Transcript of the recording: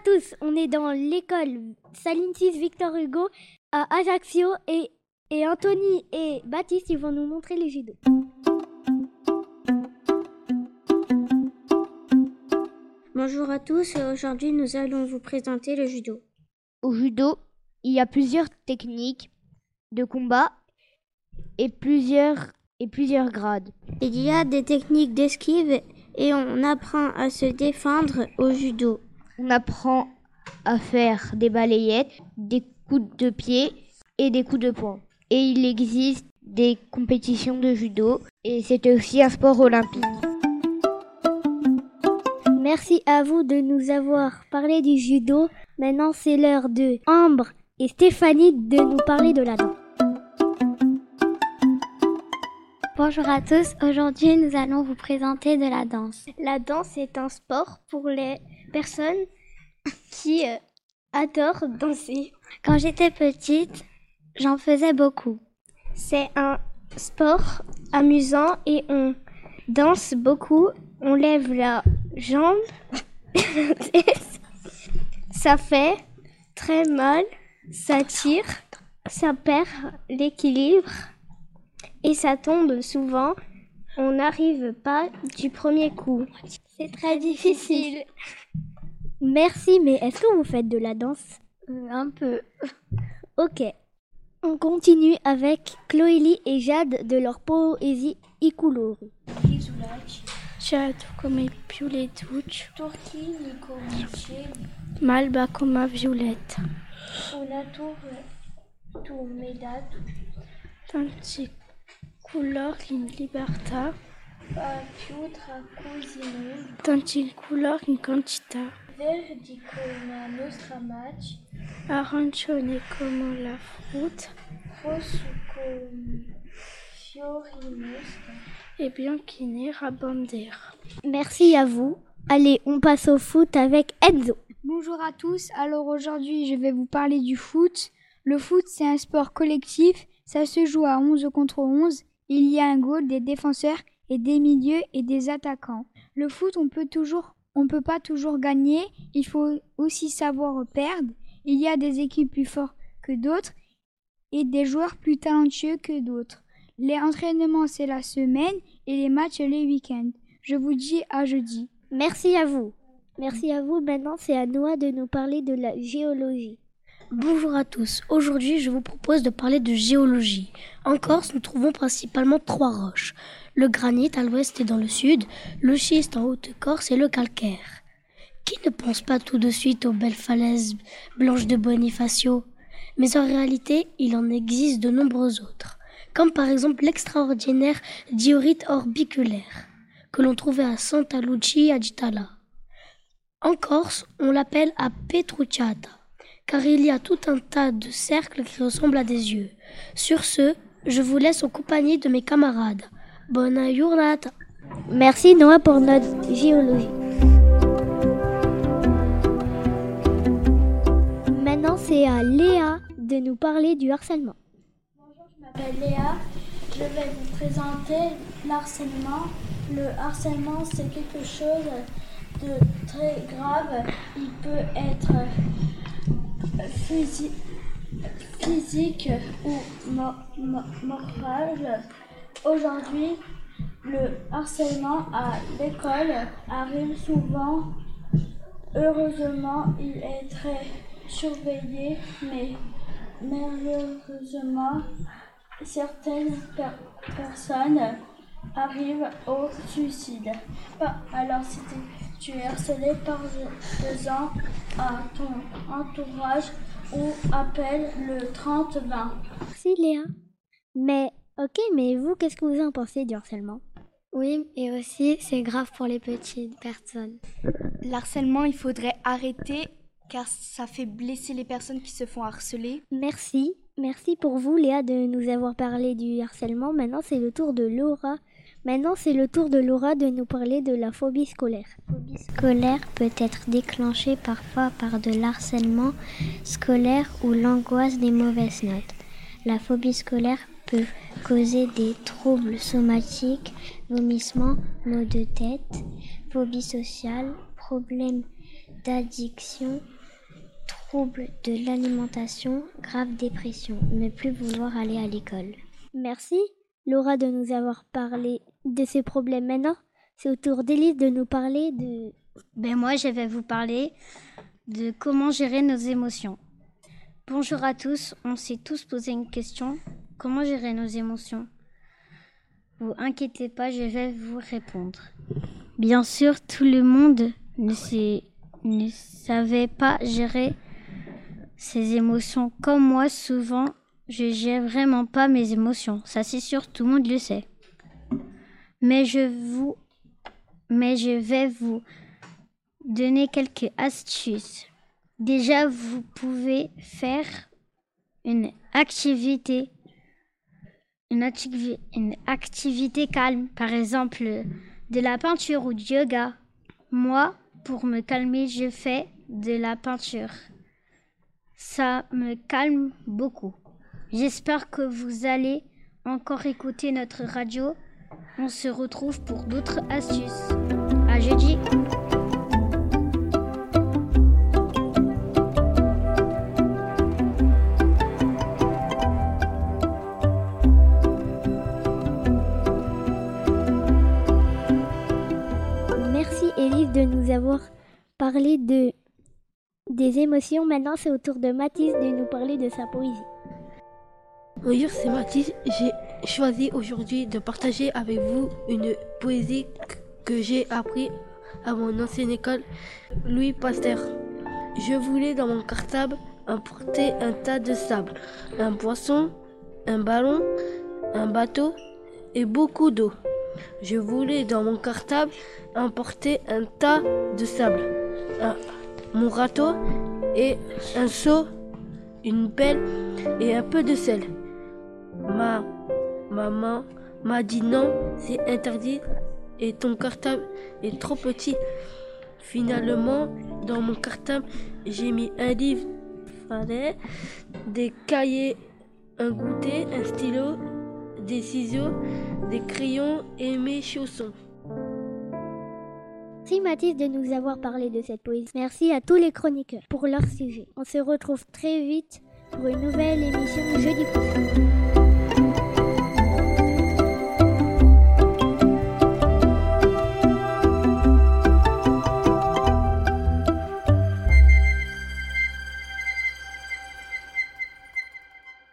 à tous, on est dans l'école Salintis Victor Hugo à Ajaccio et, et Anthony et Baptiste ils vont nous montrer les judo. Bonjour à tous, aujourd'hui nous allons vous présenter le judo. Au judo, il y a plusieurs techniques de combat et plusieurs, et plusieurs grades. Il y a des techniques d'esquive et on apprend à se défendre au judo. On apprend à faire des balayettes, des coups de pied et des coups de poing. Et il existe des compétitions de judo et c'est aussi un sport olympique. Merci à vous de nous avoir parlé du judo. Maintenant, c'est l'heure de Ambre et Stéphanie de nous parler de la danse. Bonjour à tous, aujourd'hui nous allons vous présenter de la danse. La danse est un sport pour les personnes qui euh, adorent danser. Quand j'étais petite, j'en faisais beaucoup. C'est un sport amusant et on danse beaucoup, on lève la jambe. ça fait très mal, ça tire, ça perd l'équilibre et ça tombe souvent. On n'arrive pas du premier coup. C'est très difficile. Merci, mais est-ce que vous faites de la danse? Euh, un peu. Ok. On continue avec Chloélie et Jade de leur poésie Ikulori. Più le tuccio, Turchini comici, malba come violetta. una torre tu mi colori in libertà, a più tra così mondo, tanti colori in quantità. verdi come nostra match, Arancione come la frutta rosso come fiori nostri. e bianchi neri a bandiera. Merci à vous. Allez, on passe au foot avec Enzo. Bonjour à tous, alors aujourd'hui je vais vous parler du foot. Le foot c'est un sport collectif, ça se joue à 11 contre 11. Il y a un goal, des défenseurs et des milieux et des attaquants. Le foot on peut toujours, on peut pas toujours gagner, il faut aussi savoir perdre. Il y a des équipes plus fortes que d'autres et des joueurs plus talentueux que d'autres. Les entraînements c'est la semaine et les matchs les week-ends. Je vous dis à jeudi. Merci à vous. Merci à vous. Maintenant, c'est à Noah de nous parler de la géologie. Bonjour à tous. Aujourd'hui, je vous propose de parler de géologie. En Corse, nous trouvons principalement trois roches. Le granit à l'ouest et dans le sud, le schiste en Haute-Corse et le calcaire. Qui ne pense pas tout de suite aux belles falaises blanches de Bonifacio? Mais en réalité, il en existe de nombreux autres, comme par exemple l'extraordinaire diorite orbiculaire, que l'on trouvait à Santa Lucia Agitala. En Corse, on l'appelle à Petrucciata car il y a tout un tas de cercles qui ressemblent à des yeux. Sur ce, je vous laisse en compagnie de mes camarades. Bonne giornata. Merci Noah pour notre géologie. Maintenant, c'est à Léa de nous parler du harcèlement. Je m'appelle Léa, je vais vous présenter l'harcèlement. Le harcèlement, c'est quelque chose de très grave. Il peut être physi- physique ou mo- mo- moral. Aujourd'hui, le harcèlement à l'école arrive souvent. Heureusement, il est très surveillé, mais malheureusement, certaines per- personnes arrivent au suicide. Alors, si tu- es harcelé par deux ans à ton entourage ou appelle le 30-20. Merci Léa. Mais, ok, mais vous, qu'est-ce que vous en pensez du harcèlement? Oui, et aussi c'est grave pour les petites personnes. L'harcèlement, il faudrait arrêter car ça fait blesser les personnes qui se font harceler. Merci. Merci pour vous, Léa, de nous avoir parlé du harcèlement. Maintenant, c'est le tour de Laura. Maintenant, c'est le tour de Laura de nous parler de la phobie scolaire. Scolaire peut être déclenchée parfois par de l'harcèlement scolaire ou l'angoisse des mauvaises notes. La phobie scolaire peut causer des troubles somatiques, vomissements, maux de tête, phobie sociale, problèmes d'addiction, troubles de l'alimentation, grave dépression, ne plus vouloir aller à l'école. Merci Laura de nous avoir parlé de ces problèmes. Maintenant, c'est au tour d'Élise de nous parler de... Ben moi, je vais vous parler de comment gérer nos émotions. Bonjour à tous, on s'est tous posé une question. Comment gérer nos émotions? Vous inquiétez pas, je vais vous répondre. Bien sûr, tout le monde ne, savait pas gérer ses émotions. Comme moi, souvent, je gère vraiment pas mes émotions. Ça, c'est sûr, tout le monde le sait. Mais je vous, mais je vais vous donner quelques astuces. Déjà, vous pouvez faire une activité, une, activi- une activité calme, par exemple de la peinture ou du yoga. Moi, pour me calmer, je fais de la peinture. Ça me calme beaucoup. J'espère que vous allez encore écouter notre radio. On se retrouve pour d'autres astuces. À jeudi. Merci Élise de nous avoir parlé de des émotions. Maintenant, c'est au tour de Mathis de nous parler de sa poésie. Bonjour, c'est Mathis. J'ai choisi aujourd'hui de partager avec vous une poésie que j'ai appris à mon ancienne école, Louis Pasteur. Je voulais dans mon cartable emporter un tas de sable, un poisson, un ballon, un bateau et beaucoup d'eau. Je voulais dans mon cartable emporter un tas de sable, un- mon râteau et un seau, une pelle et un peu de sel. Ma maman m'a dit non, c'est interdit et ton cartable est trop petit. Finalement, dans mon cartable, j'ai mis un livre, des cahiers, un goûter, un stylo, des ciseaux, des crayons et mes chaussons. Merci Mathis de nous avoir parlé de cette poésie. Merci à tous les chroniqueurs pour leur sujet. On se retrouve très vite pour une nouvelle émission jeudi prochain.